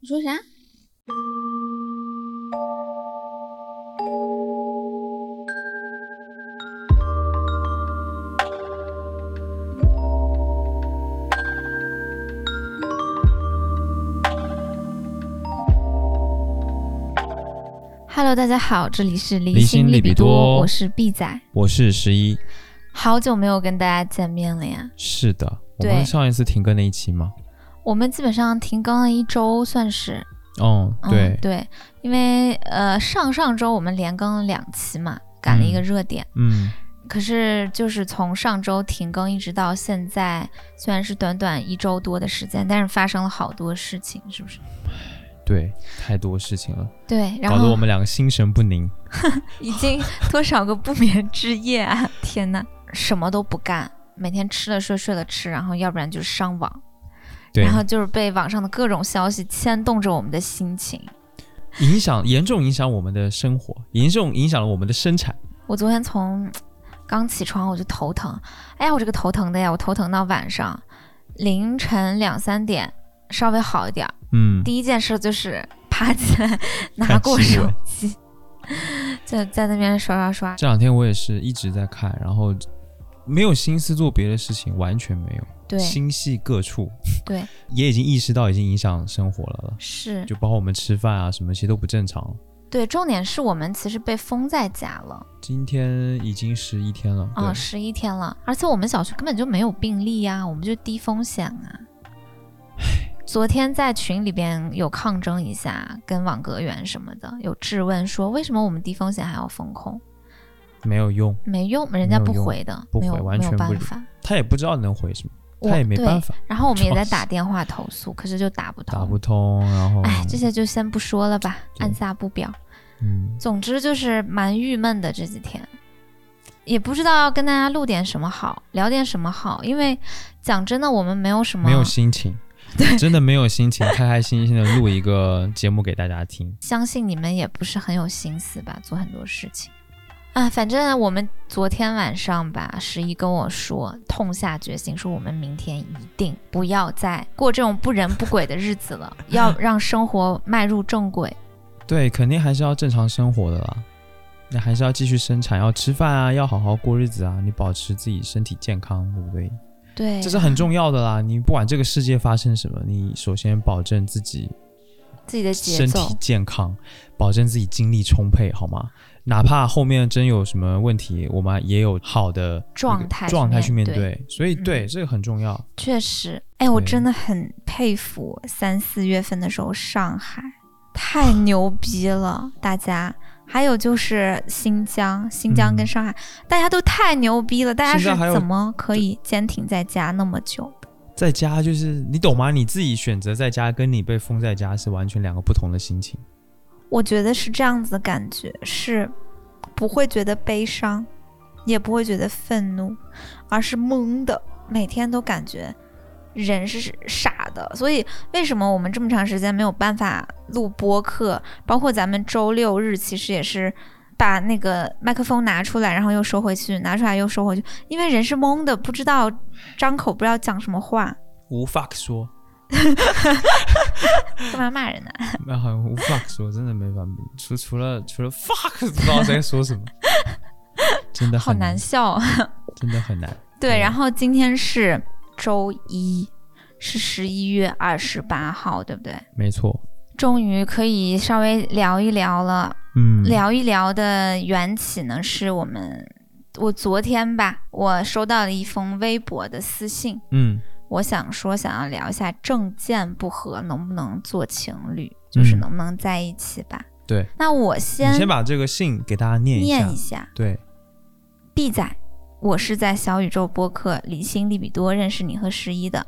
你说啥？Hello，大家好，这里是离离心利利，比多我是 B 仔，我是十一。好久没有跟大家见面了呀。是的，我对们上一次停更那一期吗？我们基本上停更了一周，算是，哦，嗯、对，对，因为呃上上周我们连更了两期嘛，赶了一个热点。嗯，可是就是从上周停更一直到现在，虽然是短短一周多的时间，但是发生了好多事情，是不是？对，太多事情了，对，然后搞得我们两个心神不宁。已经多少个不眠之夜啊！天呐，什么都不干，每天吃了睡，睡了吃，然后要不然就是上网，对然，后就是被网上的各种消息牵动着我们的心情。影响严重影响我们的生活，严重影响了我们的生产。我昨天从刚起床我就头疼，哎呀，我这个头疼的呀，我头疼到晚上凌晨两三点稍微好一点儿，嗯，第一件事就是爬起来拿过手机，在 在那边刷刷刷。这两天我也是一直在看，然后没有心思做别的事情，完全没有，对心系各处，对，也已经意识到已经影响生活了了。是，就包括我们吃饭啊什么，其实都不正常了。对，重点是我们其实被封在家了。今天已经十一天了，对，啊，十一天了，而且我们小区根本就没有病例呀、我们就低风险啊。昨天在群里边有抗争一下，跟网格员什么的有质问说，为什么我们低风险还要封控？没有用，没用，人家不回的，不回完全不理办法。他也不知道能回什么，我他也没办法，然后我们也在打电话投诉，可是就打不通。打不通，然后哎，这些就先不说了吧，按下不表。嗯，总之就是蛮郁闷的这几天，也不知道要跟大家录点什么好，聊点什么好，因为讲真的，我们没有什么没有心情，真的没有心情，开开心心的录一个节目给大家听。相信你们也不是很有心思吧，做很多事情。啊，反正我们昨天晚上吧，十一跟我说，痛下决心说，我们明天一定不要再过这种不人不鬼的日子了，要让生活迈入正轨。对，肯定还是要正常生活的啦，那还是要继续生产，要吃饭啊，要好好过日子啊，你保持自己身体健康，对不对？对，这是很重要的啦。你不管这个世界发生什么，你首先保证自己自己的身体。健康，保证自己精力充沛，好吗？哪怕后面真有什么问题，我们也有好的状态去状态去面对。所以，对、嗯这个很重要。确实，哎，我真的很佩服三四月份的时候上海，太牛逼了，大家。还有就是新疆，新疆跟嗯上海，大家都太牛逼了，大家是怎么可以坚挺在家那么久的？在家就是你懂吗？你自己选择在家，跟你被封在家是完全两个不同的心情。我觉得是这样子的感觉，是不会觉得悲伤，也不会觉得愤怒，而是懵的，每天都感觉人是傻的。所以为什么我们这么长时间没有办法录播客？包括咱们周六日其实也是。把那个麦克风拿出来，然后又收回去，拿出来又收回去，因为人是懵的，不知道张口，不知道讲什么话，无法说，干嘛骂人呢、那好像无法说，真的没法，除除了除了 fuck 不知道在说什么，真的好难笑啊。真的很难。对，对。然后今天是周一，是十一月二十八号，对不对？没错，终于可以稍微聊一聊了。嗯，聊一聊的缘起呢，是我们我昨天吧，我收到了一封微博的私信，嗯我想说想要聊一下政见不合能不能做情侣，就是嗯能不能在一起吧。对，那我先你先把这个信给大家念一下。念一下。对，B 仔，我是在小宇宙播客理性利比多认识你和十一的。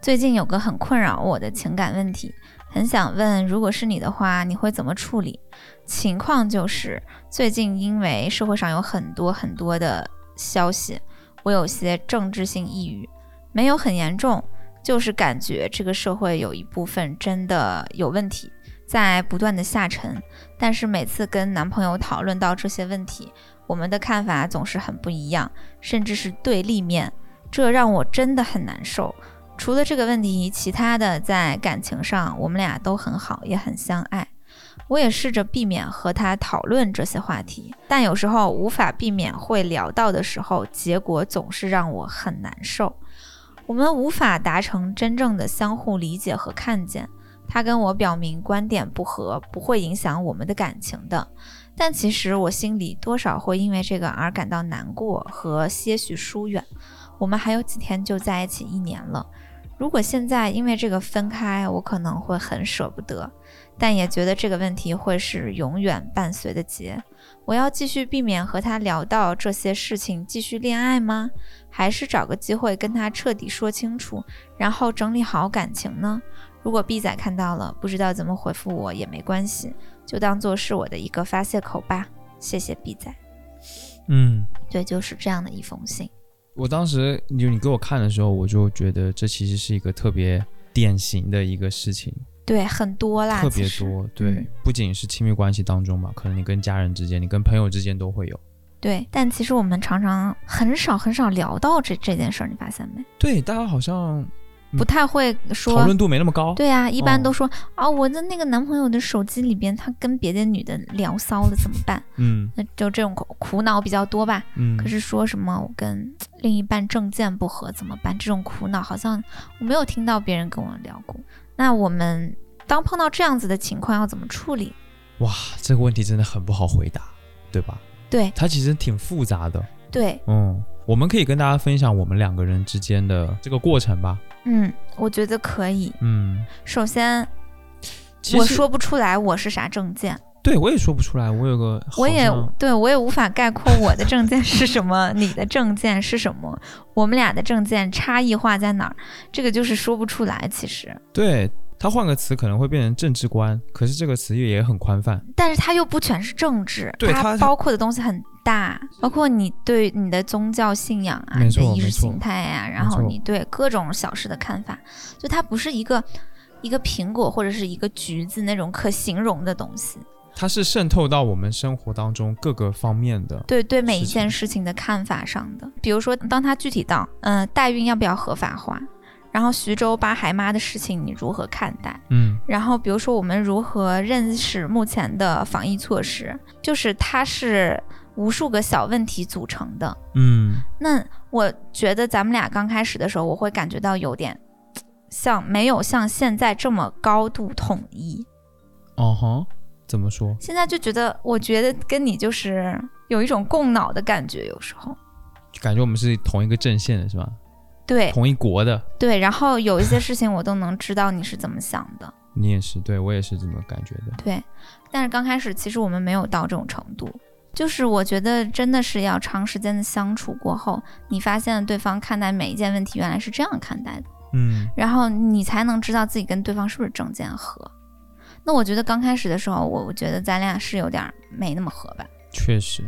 最近有个很困扰我的情感问题，很想问，如果是你的话，你会怎么处理？情况就是最近因为社会上有很多很多的消息，我有些政治性抑郁，没有很严重，就是感觉这个社会有一部分真的有问题，在不断的下沉。但是每次跟男朋友讨论到这些问题，我们的看法总是很不一样，甚至是对立面，这让我真的很难受。除了这个问题，其他的在感情上，我们俩都很好，也很相爱。我也试着避免和他讨论这些话题，但有时候无法避免会聊到的时候，结果总是让我很难受。我们无法达成真正的相互理解和看见。他跟我表明观点不合不会影响我们的感情的，但其实我心里多少会因为这个而感到难过和些许疏远。我们还有几天就在一起一年了，如果现在因为这个分开，我可能会很舍不得。但也觉得这个问题会是永远伴随的结。我要继续避免和他聊到这些事情，继续恋爱吗？还是找个机会跟他彻底说清楚，然后整理好感情呢？如果 B 仔看到了，不知道怎么回复我也没关系，就当做是我的一个发泄口吧。谢谢 B 仔。嗯，对，就是这样的一封信。我当时就你给我看的时候，我就觉得这其实是一个特别典型的一个事情。对，很多啦，特别多。对，不仅是亲密关系当中嘛，可能你跟家人之间，你跟朋友之间都会有。对，但其实我们常常很少很少聊到这这件事儿，你发现没？对，大家好像不太会说，讨论度没那么高。对啊，一般都说啊，我的那个男朋友的手机里边，他跟别的女的聊骚了，怎么办？嗯，那就这种苦苦恼比较多吧。嗯，可是说什么我跟另一半政见不合怎么办？这种苦恼好像我没有听到别人跟我聊过。那我们。当碰到这样子的情况，要怎么处理？哇，这个问题真的很不好回答，对吧？对，它其实挺复杂的。对，嗯，我们可以跟大家分享我们两个人之间的这个过程吧。嗯，我觉得可以。嗯，首先，我说不出来我是啥证件。对，我也说不出来。我有个，我也对我也无法概括我的证件是什么，你的证件是什么，我们俩的证件差异化在哪儿？这个就是说不出来。其实，对。他换个词可能会变成政治观，可是这个词也也很宽泛。但是它又不全是政治，它包括的东西很大，包括你对你的宗教信仰啊，你的意识形态呀，然后你对各种小事的看法，就它不是一个一个苹果或者是一个橘子那种可形容的东西，它是渗透到我们生活当中各个方面的。对对，每一件事情的看法上的，比如说当它具体到，嗯，代孕要不要合法化？然后徐州八孩妈的事情你如何看待？嗯，然后比如说我们如何认识目前的防疫措施？就是它是无数个小问题组成的。嗯，那我觉得咱们俩刚开始的时候，我会感觉到有点像没有像现在这么高度统一。哦哈，怎么说？现在就觉得，我觉得跟你就是有一种共脑的感觉，有时候感觉我们是同一个阵线的，是吧？对，同一国的，对，然后有一些事情我都能知道你是怎么想的，你也是，对我也是这么感觉的，对，但是刚开始其实我们没有到这种程度，就是我觉得真的是要长时间的相处过后，你发现对方看待每一件问题原来是这样看待的，嗯，然后你才能知道自己跟对方是不是正见合。那我觉得刚开始的时候，我我觉得咱俩是有点没那么合吧，确实，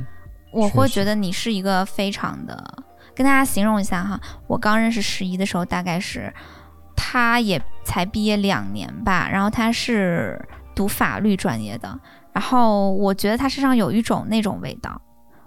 我会觉得你是一个非常的。跟大家形容一下哈，我刚认识十一的时候，大概是他也才毕业两年吧，然后他是读法律专业的，然后我觉得他身上有一种那种味道，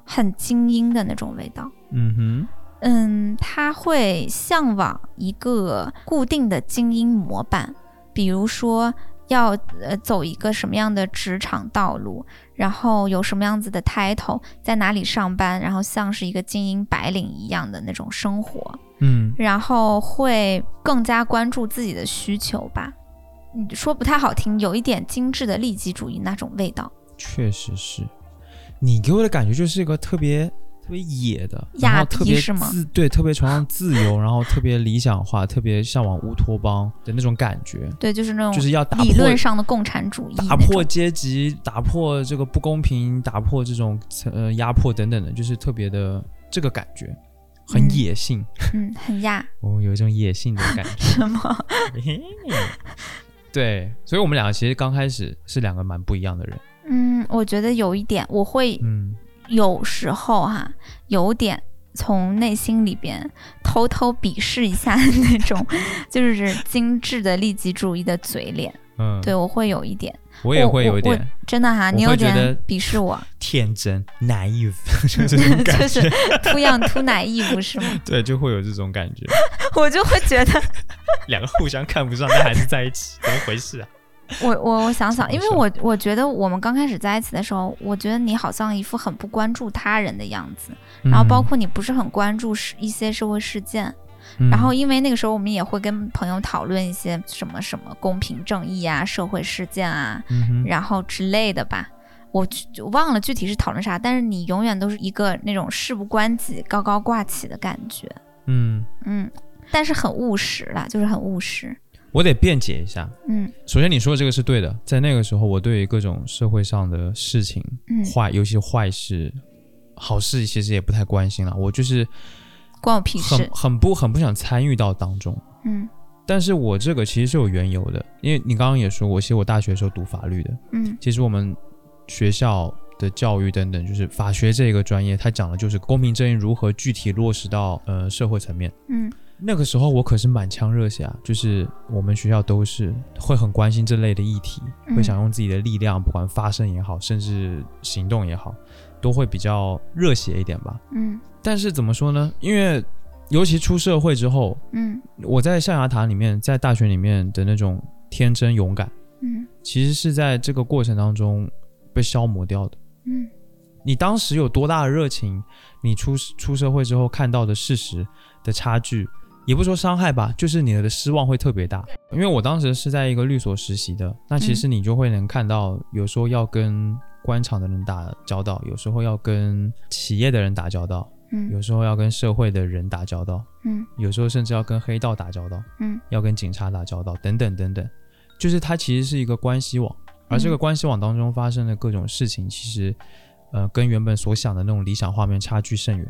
很精英的那种味道。嗯哼，嗯，他会向往一个固定的精英模板，比如说。要呃走一个什么样的职场道路，然后有什么样子的 title，在哪里上班，然后像是一个精英白领一样的那种生活，嗯，然后会更加关注自己的需求吧。你说不太好听，有一点精致的利己主义那种味道。确实是，你给我的感觉就是一个特别。特别野的，然后特别自对，特别崇尚自由，然后特别理想化，特别向往乌托邦的那种感觉。对，就是那种就是要打理论上的共产主义，打破阶级，打破这个不公平，打破这种呃压迫等等的，就是特别的这个感觉，很野性。嗯，很亚。哦，有一种野性的感觉。什么？对，所以我们两个其实刚开始是两个蛮不一样的人。嗯，我觉得有一点，我会嗯。有时候哈，有点从内心里边偷偷鄙视一下那种，就是精致的利己主义的嘴脸。嗯，对我会有一点，我也会有一点，真的哈，你有点鄙视我，天真 naive，就是这种感觉，too young too naive 是吗？对，就会有这种感觉，我就会觉得两个互相看不上，但还是在一起，怎么回事啊？我我我想想，因为我我觉得我们刚开始在一起的时候，我觉得你好像一副很不关注他人的样子，然后包括你不是很关注是一些社会事件。然后，因为那个时候我们也会跟朋友讨论一些什么什么公平正义啊、社会事件啊，然后之类的吧。我就忘了具体是讨论啥，但是你永远都是一个那种事不关己、高高挂起的感觉。嗯嗯，但是很务实啦，就是很务实。我得辩解一下。嗯，首先你说的这个是对的，在那个时候，我对于各种社会上的事情，嗯坏，尤其坏事、好事，其实也不太关心了。我就是。关我屁事！很很不很不想参与到当中。嗯，但是我这个其实是有缘由的，因为你刚刚也说，我其实我大学的时候读法律的。嗯，其实我们学校的教育等等，就是法学这个专业，它讲的就是公平正义如何具体落实到呃社会层面。嗯，那个时候我可是满腔热血啊，就是我们学校都是会很关心这类的议题，会想用自己的力量，不管发声也好，甚至行动也好，都会比较热血一点吧。嗯。但是怎么说呢？因为尤其出社会之后，嗯，我在象牙塔里面，在大学里面的那种天真勇敢，嗯，其实是在这个过程当中被消磨掉的。嗯，你当时有多大的热情，你出出社会之后看到的事实的差距，也不说伤害吧，就是你的失望会特别大。因为我当时是在一个律所实习的，那其实你就会能看到，有时候要跟官场的人打交道，有时候要跟企业的人打交道。嗯有时候要跟社会的人打交道，嗯，有时候甚至要跟黑道打交道，嗯，要跟警察打交道，等等等等，就是它其实是一个关系网，而这个关系网当中发生的各种事情，其实，呃，跟原本所想的那种理想画面差距甚远。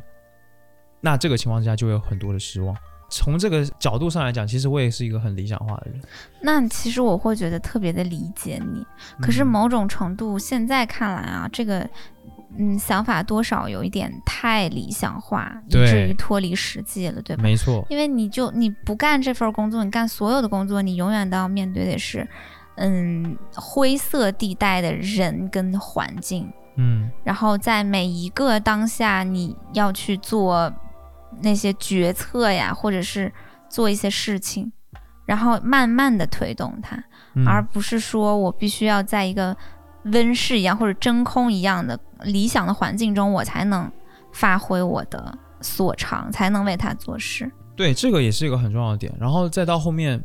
那这个情况之下就有很多的失望。从这个角度上来讲，其实我也是一个很理想化的人。那其实我会觉得特别的理解你，可是某种程度现在看来啊，这个。嗯，想法多少有一点太理想化，以至于脱离实际了，对吧？没错，因为你就你不干这份工作，你干所有的工作，你永远都要面对的是，嗯，灰色地带的人跟环境，嗯，然后在每一个当下，你要去做那些决策呀，或者是做一些事情，然后慢慢的推动它，而不是说我必须要在一个。温室一样或者真空一样的理想的环境中，我才能发挥我的所长，才能为他做事。对，这个也是一个很重要的点。然后再到后面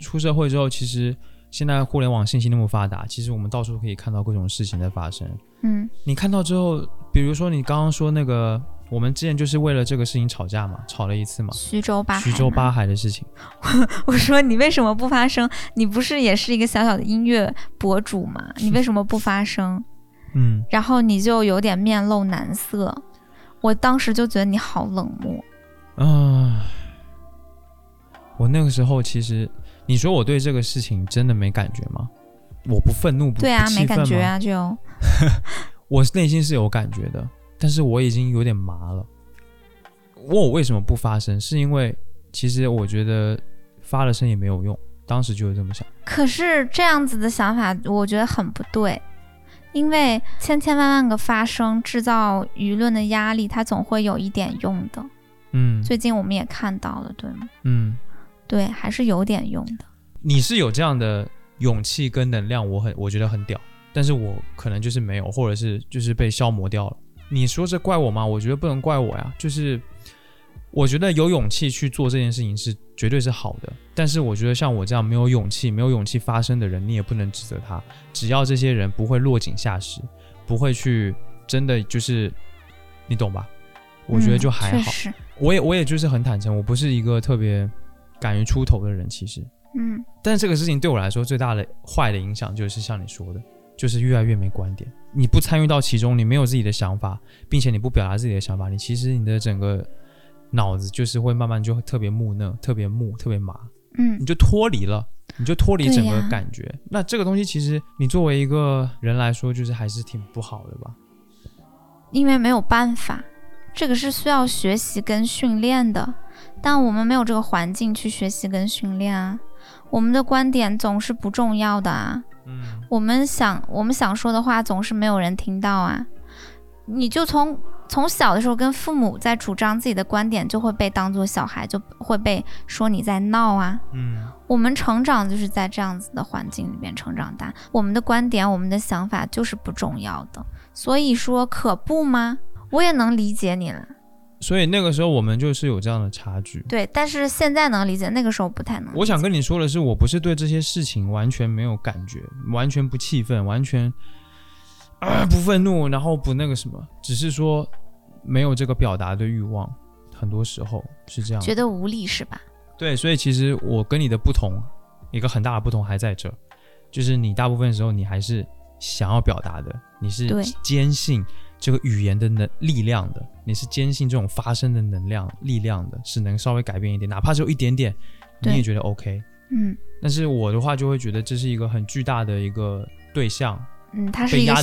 出社会之后，其实现在互联网信息那么发达，其实我们到处可以看到各种事情在发生。嗯，你看到之后，比如说你刚刚说那个。我们之前就是为了这个事情吵架嘛，吵了一次嘛。徐州八徐州八海的事情，我说你为什么不发声？你不是也是一个小小的音乐博主吗？你为什么不发声？嗯，然后你就有点面露难色，我当时就觉得你好冷漠。啊，我那个时候其实，你说我对这个事情真的没感觉吗？我不愤怒，不对啊，没感觉啊，就 我内心是有感觉的。但是我已经有点麻了。问我为什么不发声，是因为其实我觉得发了声也没有用，当时就是这么想。可是这样子的想法，我觉得很不对，因为千千万万个发声制造舆论的压力，它总会有一点用的。嗯，最近我们也看到了，对吗？嗯，对，还是有点用的。你是有这样的勇气跟能量，我很我觉得很屌，但是我可能就是没有，或者是就是被消磨掉了。你说这怪我吗？我觉得不能怪我呀。就是我觉得有勇气去做这件事情是绝对是好的。但是我觉得像我这样没有勇气、没有勇气发声的人，你也不能指责他。只要这些人不会落井下石，不会去真的就是你懂吧？我觉得就还好。我也我也就是很坦诚，我不是一个特别敢于出头的人，其实。嗯。但是这个事情对我来说最大的坏的影响就是像你说的。就是越来越没观点，你不参与到其中，你没有自己的想法，并且你不表达自己的想法，你其实你的整个脑子就是会慢慢就特别木讷、特别木、特别麻，嗯，你就脱离了，你就脱离整个感觉。那这个东西其实你作为一个人来说，就是还是挺不好的吧？因为没有办法，这个是需要学习跟训练的，但我们没有这个环境去学习跟训练啊。我们的观点总是不重要的啊。嗯，我们想我们想说的话总是没有人听到啊。你就从从小的时候跟父母在主张自己的观点，就会被当做小孩，就会被说你在闹啊。嗯，我们成长就是在这样子的环境里面成长大，我们的观点、我们的想法就是不重要的。所以说，可不吗？我也能理解你了。所以那个时候我们就是有这样的差距。对，但是现在能理解，那个时候不太能。我想跟你说的是，我不是对这些事情完全没有感觉，完全不气愤，完全啊 不愤怒，然后不那个什么，只是说。没有这个表达的欲望，很多时候是这样，觉得无力是吧？对，所以其实我跟你的不同，一个很大的不同还在这，就是你大部分时候你还是想要表达的，你是坚信这个语言的能力量的，你是坚信这种发声的能量力量的，是能稍微改变一点，哪怕只有一点点，你也觉得 OK。嗯，但是我的话就会觉得这是一个很巨大的一个对象。嗯，它是一个，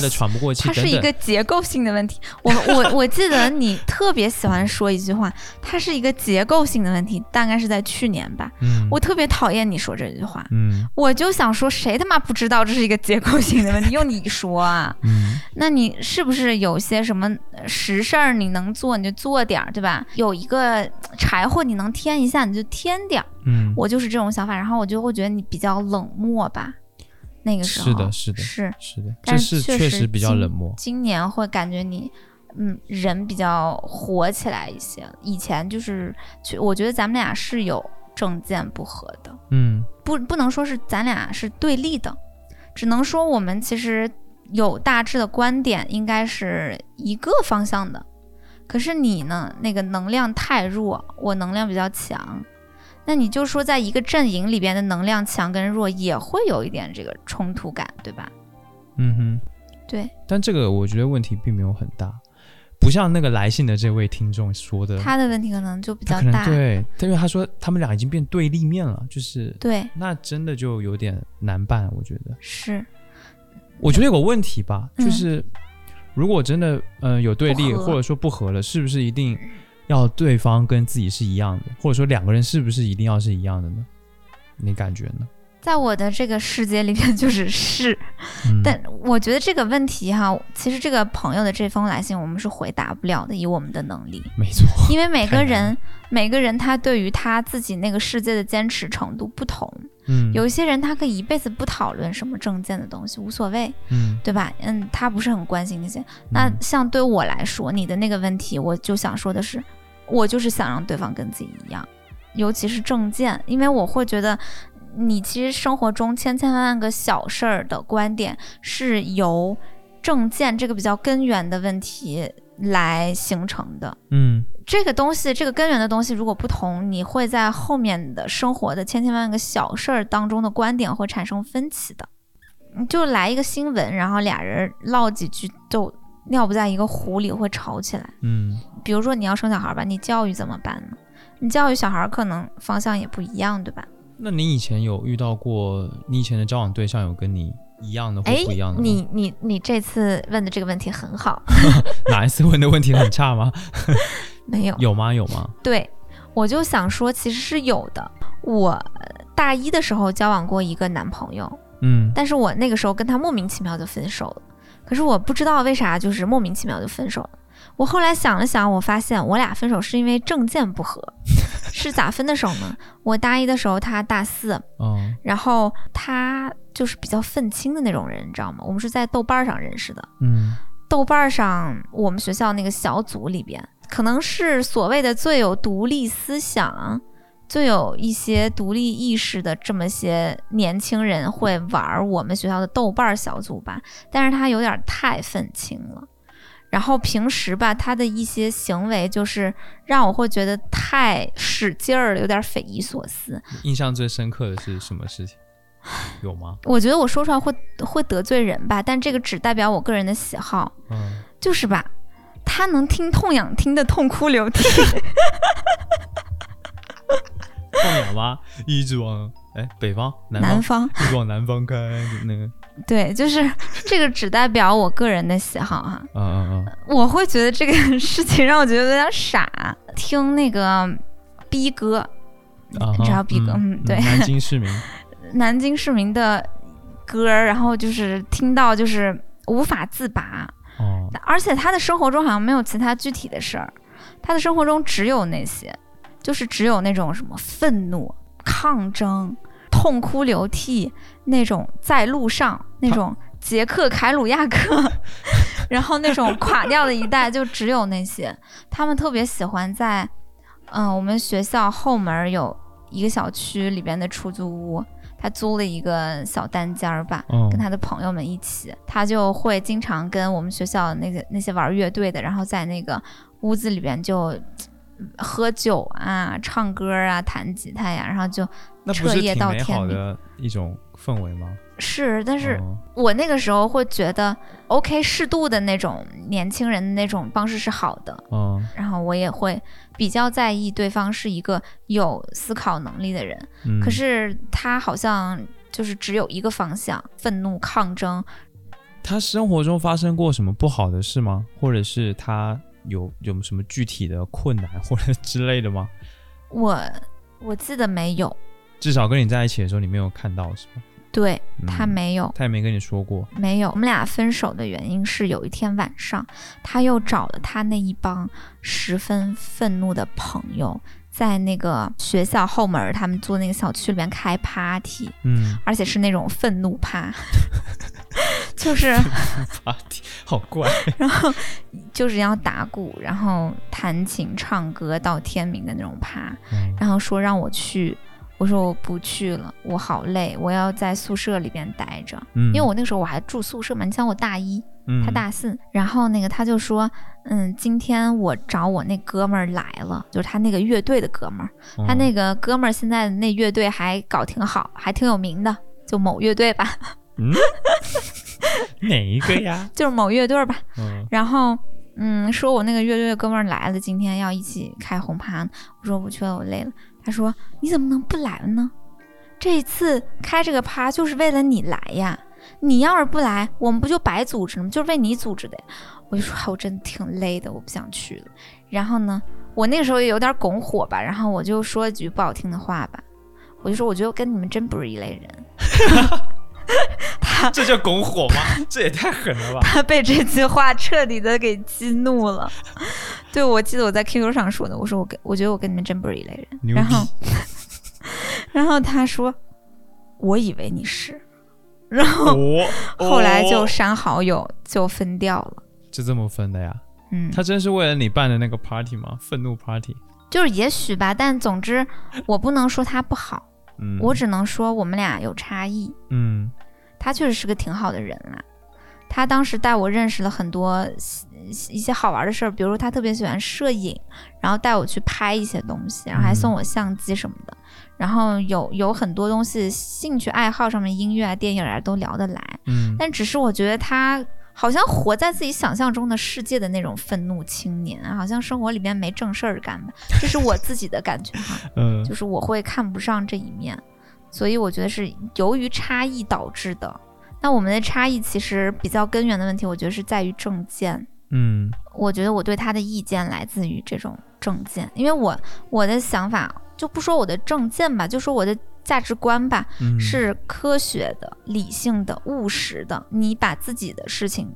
它是一个结构性的问题。我我我记得你特别喜欢说一句话，它是一个结构性的问题，大概是在去年吧。嗯，我特别讨厌你说这句话。嗯，我就想说，谁他妈不知道这是一个结构性的问题？用你说啊？嗯，那你是不是有些什么实事儿你能做你就做点儿，对吧？有一个柴火你能添一下你就添点儿。嗯，我就是这种想法，然后我就会觉得你比较冷漠吧。那个时候是的，是的，是是的，这是确实比较冷漠。今年会感觉你，嗯，人比较火起来一些。以前就是，我觉得咱们俩是有政见不合的，嗯，不，不能说是咱俩是对立的，只能说我们其实有大致的观点，应该是一个方向的。可是你呢，那个能量太弱，我能量比较强。那你就说，在一个阵营里边的能量强跟弱也会有一点这个冲突感，对吧？嗯哼，对。但这个我觉得问题并没有很大，不像那个来信的这位听众说的，他的问题可能就比较大。对，因为他说他们俩已经变对立面了，就是对，那真的就有点难办，我觉得是。我觉得有个问题吧，就是如果真的嗯有对立或者说不合了，是不是一定？要对方跟自己是一样的，或者说两个人是不是一定要是一样的呢？你感觉呢？在我的这个世界里面，就是是。但我觉得这个问题哈，其实这个朋友的这封来信，我们是回答不了的，以我们的能力。没错。因为每个人，每个人他对于他自己那个世界的坚持程度不同。嗯。有一些人他可以一辈子不讨论什么证件的东西，无所谓。嗯。对吧？嗯，他不是很关心那些。那像对我来说，你的那个问题，我就想说的是。我就是想让对方跟自己一样，尤其是证件，因为我会觉得你其实生活中千千万万个小事儿的观点是由证件这个比较根源的问题来形成的。嗯，这个东西，这个根源的东西如果不同，你会在后面的生活的千千万万个小事儿当中的观点会产生分歧的。就来一个新闻，然后俩人唠几句就。尿不在一个壶里会吵起来。嗯，比如说你要生小孩吧，你教育怎么办呢？你教育小孩可能方向也不一样，对吧？那你以前有遇到过你以前的交往对象有跟你一样的或不一样的？你你你这次问的这个问题很好。哪一次问的问题很差吗？没有。有吗？有吗？对，我就想说，其实是有的。我大一的时候交往过一个男朋友，嗯，但是我那个时候跟他莫名其妙就分手了。可是我不知道为啥，就是莫名其妙就分手了。我后来想了想，我发现我俩分手是因为证件不合。是咋分的手呢？我大一的时候，他大四，嗯，然后他就是比较愤青的那种人，你知道吗？我们是在豆瓣上认识的，嗯，豆瓣上我们学校那个小组里边，可能是所谓的最有独立思想。最有一些独立意识的这么些年轻人会玩我们学校的豆瓣小组吧，但是他有点太愤青了，然后平时吧他的一些行为就是让我会觉得太使劲儿了，有点匪夷所思。印象最深刻的是什么事情？有吗？我觉得我说出来会会得罪人吧，但这个只代表我个人的喜好。嗯，就是吧，他能听痛痒听得痛哭流涕。痛痒吗？一直往哎北方南方，一直往南方开那个。对，就是这个只代表我个人的喜好哈。嗯嗯嗯。我会觉得这个事情让我觉得有点傻。听那个逼哥，你知道逼哥？嗯，对。南京市民。南京市民的歌，然后就是听到就是无法自拔。哦，而且他的生活中好像没有其他具体的事儿，他的生活中只有那些，就是只有那种什么愤怒、抗争、痛哭流涕那种在路上那种捷克凯鲁亚克，然后那种垮掉的一代就只有那些，他们特别喜欢在，嗯，我们学校后门有一个小区里边的出租屋。他租了一个小单间儿吧，跟他的朋友们一起，他就会经常跟我们学校那个那些玩乐队的，然后在那个屋子里边就喝酒啊、唱歌啊、弹吉他呀，然后就彻夜到天明。的一种氛围吗？是，但是我那个时候会觉得，OK，适度的那种年轻人的那种方式是好的。嗯，然后我也会比较在意对方是一个有思考能力的人。嗯，可是他好像就是只有一个方向，愤怒抗争。他生活中发生过什么不好的事吗？或者是他有有什么具体的困难或者之类的吗？我我记得没有。至少跟你在一起的时候，你没有看到，是吗？对他没有，他也没跟你说过。没有，我们俩分手的原因是有一天晚上，他又找了他那一帮十分愤怒的朋友，在那个学校后门，他们租那个小区里面开 party，嗯，而且是那种愤怒趴，就是 party 好怪，然后就是要打鼓，然后弹琴唱歌到天明的那种趴，然后说让我去。我说我不去了，我好累，我要在宿舍里边待着。嗯，因为我那个时候我还住宿舍嘛，你像我大一，他大四，然后那个他就说，嗯，今天我找我那哥们儿来了，就是他那个乐队的哥们儿，他那个哥们儿现在那乐队还搞挺好，还挺有名的，就某乐队吧。嗯，哪一个呀？就是某乐队吧。嗯，然后嗯，说我那个乐队的哥们儿来了，今天要一起开红趴，我说不去了，我累了。他说：“你怎么能不来了呢？这一次开这个趴就是为了你来呀！你要是不来，我们不就白组织了吗？就是为你组织的。”我就说：“我真的挺累的，我不想去了。”然后呢，我那个时候也有点拱火吧，然后我就说了句不好听的话吧，我就说：“我觉得我跟你们真不是一类人。”他 这叫拱火吗？这也太狠了吧！他被这句话彻底的给激怒了。对，我记得我在 QQ 上说的，我说我跟我觉得我跟你们真不是一类人。然后，然后他说，我以为你是，然后 后来就删好友，就分掉了。就这么分的呀？嗯。他真是为了你办的那个 party 吗？愤怒 party？就是也许吧，但总之我不能说他不好。嗯。我只能说我们俩有差异。嗯。他确实是个挺好的人啦。他当时带我认识了很多一些好玩的事儿，比如说他特别喜欢摄影，然后带我去拍一些东西，然后还送我相机什么的。然后有有很多东西，兴趣爱好上面，音乐啊、电影啊都聊得来。嗯。但只是我觉得他好像活在自己想象中的世界的那种愤怒青年，好像生活里面没正事儿干吧。这是我自己的感觉哈。嗯。就是我会看不上这一面，所以我觉得是由于差异导致的。那我们的差异其实比较根源的问题，我觉得是在于政见。嗯，我觉得我对他的意见来自于这种政见，因为我我的想法就不说我的证件吧，就说我的价值观吧，是科学的、理性的、务实的。你把自己的事情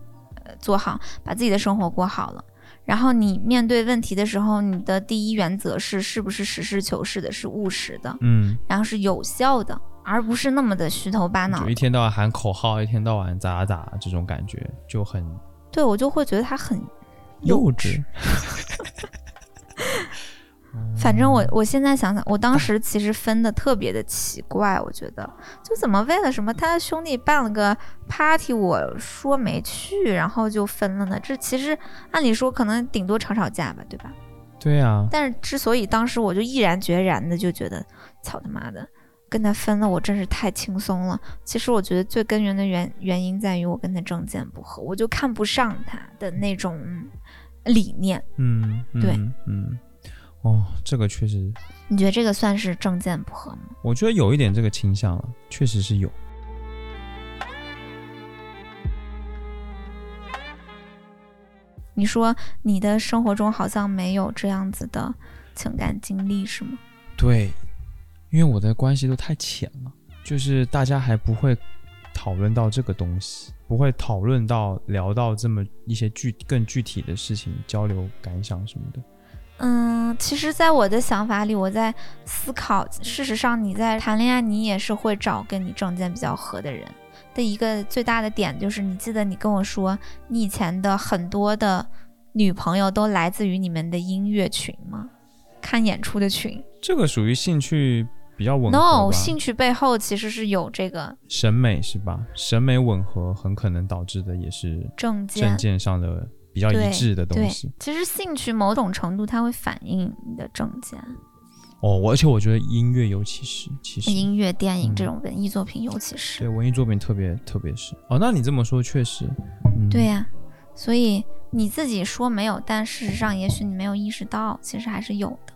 呃做好，把自己的生活过好了，然后你面对问题的时候，你的第一原则是是不是实事求是的，是务实的，嗯，然后是有效的。而不是那么的虚头巴脑，就一天到晚喊口号，一天到晚咋咋这种感觉就很，对我就会觉得他很幼稚。反正我我现在想想，我当时其实分的特别的奇怪，我觉得就怎么为了什么他兄弟办了个 party，我说没去，然后就分了呢？这其实按理说可能顶多吵吵架吧，对吧？对呀。但是之所以当时我就毅然决然的就觉得，操他妈的！跟他分了，我真是太轻松了。其实我觉得最根源的原原因在于我跟他政见不合，我就看不上他的那种理念。嗯，对，嗯，哦，这个确实。你觉得这个算是政见不合吗？我觉得有一点这个倾向了，确实是有。你说你的生活中好像没有这样子的情感经历，是吗？对。因为我的关系都太浅了，就是大家还不会讨论到这个东西，不会讨论到聊到这么一些具更具体的事情，交流感想什么的。嗯，其实，在我的想法里，我在思考，事实上，你在谈恋爱，你也是会找跟你证件比较合的人的一个最大的点，就是你记得你跟我说，你以前的很多的女朋友都来自于你们的音乐群吗？看演出的群？这个属于兴趣比较吻合 No，兴趣背后其实是有这个审美是吧？审美吻合很可能导致的也是证件证件上的。比较一致的东西。其实兴趣某种程度它会反映你的证件。哦，而且我觉得音乐尤其是，其实音乐、电影这种文艺作品尤其是。对文艺作品特别特别是。哦，那你这么说确实。对呀，所以你自己说没有，但事实上也许你没有意识到，其实还是有的。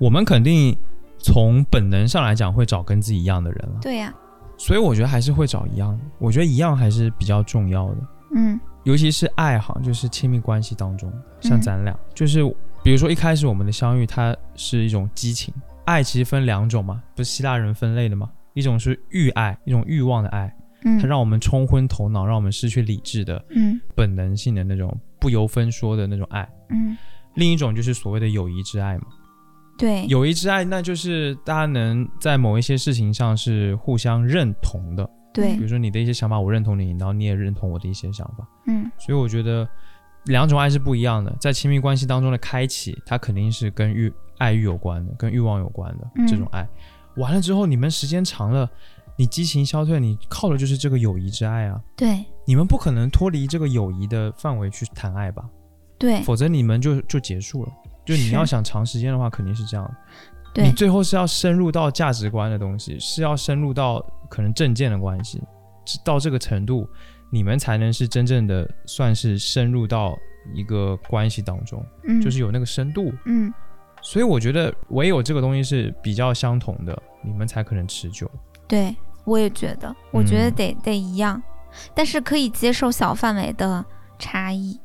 我们肯定从本能上来讲会找跟自己一样的人了。对呀。所以我觉得还是会找一样的。我觉得一样还是比较重要的。嗯。尤其是爱哈，就是亲密关系当中，像咱俩，就是比如说一开始我们的相遇，它是一种激情。爱其实分两种嘛，不是希腊人分类的嘛？一种是欲爱，一种欲望的爱，它让我们冲昏头脑，让我们失去理智的，嗯，本能性的那种不由分说的那种爱，嗯。另一种就是所谓的友谊之爱嘛。对，友谊之爱，那就是大家能在某一些事情上是互相认同的。对，比如说你的一些想法，我认同你，然后你也认同我的一些想法，嗯，所以我觉得两种爱是不一样的，在亲密关系当中的开启，它肯定是跟欲爱欲有关的，跟欲望有关的这种爱。完了之后，你们时间长了，你激情消退，你靠的就是这个友谊之爱啊。对，你们不可能脱离这个友谊的范围去谈爱吧？对，否则你们就就结束了。就你要想长时间的话，肯定是这样。对，你最后是要深入到价值观的东西，是要深入到。可能证件的关系，到这个程度，你们才能是真正的算是深入到一个关系当中，嗯，就是有那个深度，嗯，所以我觉得唯有这个东西是比较相同的，你们才可能持久。对，我也觉得，我觉得得得一样，但是可以接受小范围的差异。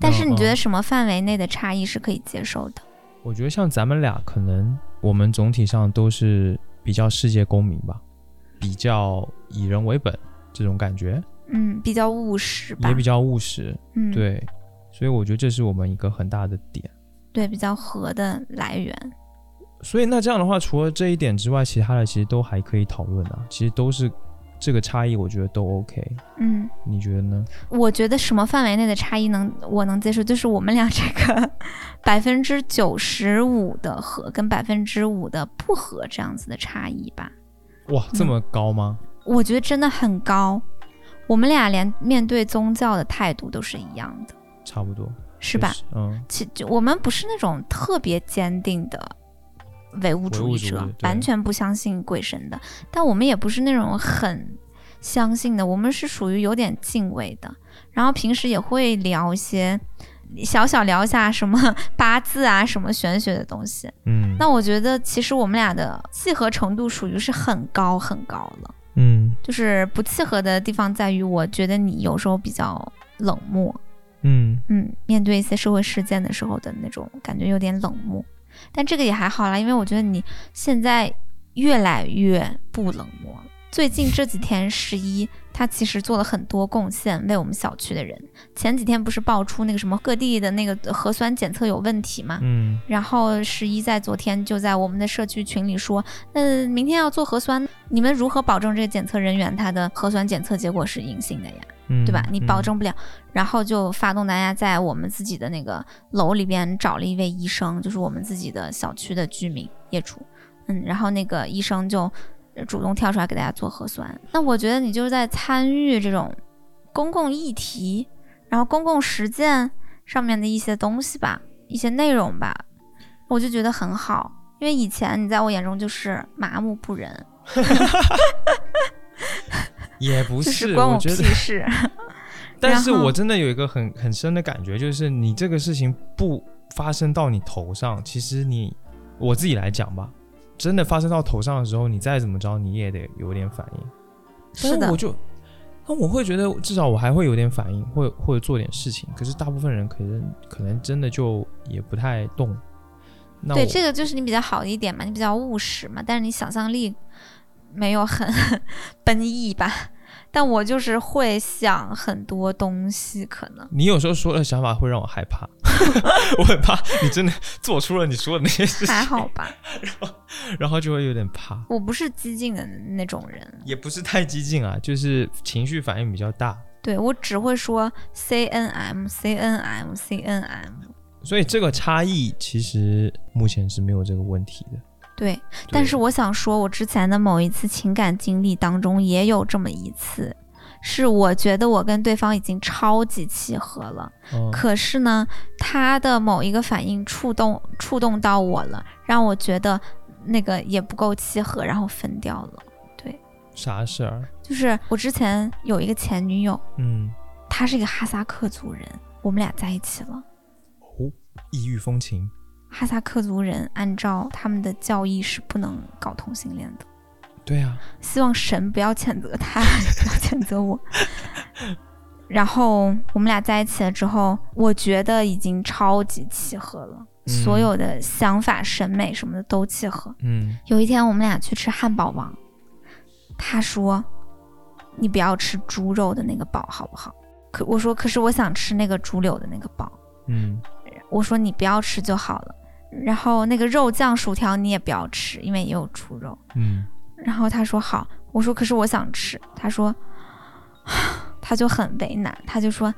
但是你觉得什么范围内的差异是可以接受的？我觉得像咱们俩，可能我们总体上都是比较世界公民吧。比较以人为本这种感觉，嗯，比较务实，也比较务实，嗯，对，所以我觉得这是我们一个很大的点，对，比较和的来源。所以那这样的话，除了这一点之外，其他的其实都还可以讨论啊，其实都是这个差异，我觉得都 OK。嗯，你觉得呢？我觉得什么范围内的差异能我能接受，就是我们俩这个 百分之九十五的和跟百分之五的不和这样子的差异吧。哇，这么高吗？我觉得真的很高。我们俩连面对宗教的态度都是一样的，差不多是吧？嗯，其我们不是那种特别坚定的唯物主义者，完全不相信鬼神的，但我们也不是那种很相信的，我们是属于有点敬畏的。然后平时也会聊一些。小小聊一下什么 八字啊，什么玄学的东西。嗯，那我觉得其实我们俩的契合程度属于是很高很高了。嗯，就是不契合的地方在于，我觉得你有时候比较冷漠。嗯嗯，面对一些社会事件的时候的那种感觉有点冷漠，但这个也还好啦，因为我觉得你现在越来越不冷漠了。最近这几天，十一他其实做了很多贡献，为我们小区的人。前几天不是爆出那个什么各地的那个核酸检测有问题嘛？嗯。然后十一在昨天就在我们的社区群里说，那明天要做核酸，你们如何保证这个检测人员他的核酸检测结果是阴性的呀？嗯，对吧？你保证不了。然后就发动大家在我们自己的那个楼里边找了一位医生，就是我们自己的小区的居民业主。嗯，然后那个医生就。主动跳出来给大家做核酸，那我觉得你就是在参与这种公共议题，然后公共实践上面的一些东西吧，一些内容吧，我就觉得很好。因为以前你在我眼中就是麻木不仁，也不是关我屁事。但是我真的有一个很很深的感觉，就是你这个事情不发生到你头上，其实你我自己来讲吧。真的发生到头上的时候，你再怎么着，你也得有点反应。是的，我就那我会觉得，至少我还会有点反应，或或者做点事情。可是大部分人可能可能真的就也不太动。对，这个就是你比较好的一点嘛，你比较务实嘛。但是你想象力没有很 奔逸吧。但我就是会想很多东西，可能你有时候说的想法会让我害怕，我很怕你真的做出了你说的那些事情，还好吧？然后，然后就会有点怕。我不是激进的那种人，也不是太激进啊，就是情绪反应比较大。对我只会说 C N M C N M C N M，所以这个差异其实目前是没有这个问题的。对，但是我想说，我之前的某一次情感经历当中也有这么一次，是我觉得我跟对方已经超级契合了，可是呢，他的某一个反应触动触动到我了，让我觉得那个也不够契合，然后分掉了。对，啥事儿？就是我之前有一个前女友，嗯，她是一个哈萨克族人，我们俩在一起了。哦，异域风情。哈萨克族人按照他们的教义是不能搞同性恋的。对呀，希望神不要谴责他，不要谴责我。然后我们俩在一起了之后，我觉得已经超级契合了，所有的想法、审美什么的都契合。嗯。有一天我们俩去吃汉堡王，他说：“你不要吃猪肉的那个堡，好不好？”可我说：“可是我想吃那个猪柳的那个堡。”嗯。我说：“你不要吃就好了。”然后那个肉酱薯条你也不要吃，因为也有猪肉。嗯。然后他说好，我说可是我想吃。他说，他就很为难，他就说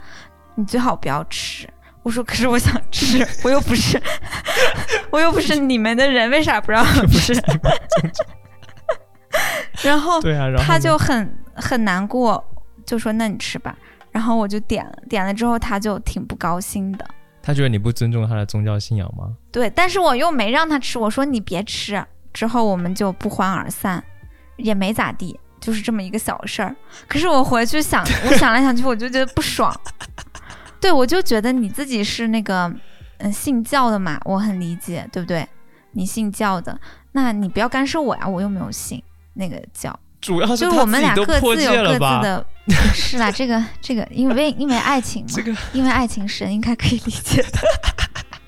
你最好不要吃。我说可是我想吃，我又不是，我又不是你们的人，为啥不让我 吃？然后对啊，然后他就很很难过，就说那你吃吧。然后我就点了，点了之后他就挺不高兴的。他觉得你不尊重他的宗教信仰吗？对，但是我又没让他吃，我说你别吃。之后我们就不欢而散，也没咋地，就是这么一个小事儿。可是我回去想，我想来想去，我就觉得不爽。对，我就觉得你自己是那个嗯信教的嘛，我很理解，对不对？你信教的，那你不要干涉我呀，我又没有信那个教。主要是就是我们俩各自有各自的。是啦，这个这个，因为因为爱情嘛，因为爱情神应该可以理解的。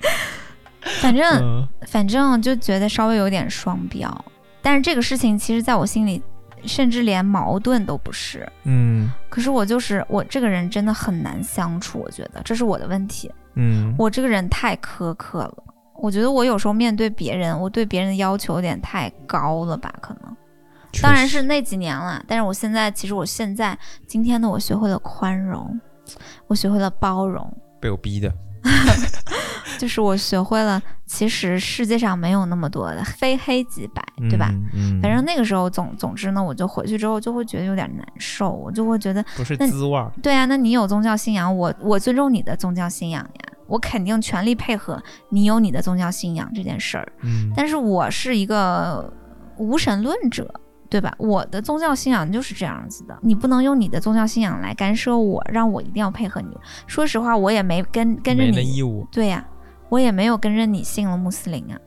反正反正就觉得稍微有点双标，但是这个事情其实在我心里，甚至连矛盾都不是。嗯，可是我就是我这个人真的很难相处，我觉得这是我的问题。嗯，我这个人太苛刻了，我觉得我有时候面对别人，我对别人的要求有点太高了吧？可能，当然是那几年了。但是我现在其实我现在今天的我学会了宽容，我学会了包容，被我逼的。就是我学会了，其实世界上没有那么多的非黑即白，对吧？嗯，反正那个时候，总总之呢，我就回去之后就会觉得有点难受，我就会觉得不是滋味儿。对啊，那你有宗教信仰，我我尊重你的宗教信仰呀，我肯定全力配合你有你的宗教信仰这件事儿。嗯，但是我是一个无神论者。对吧？我的宗教信仰就是这样子的，你不能用你的宗教信仰来干涉我，让我一定要配合你。说实话，我也没跟跟着你。义务。对呀，我也没有跟着你信了穆斯林啊。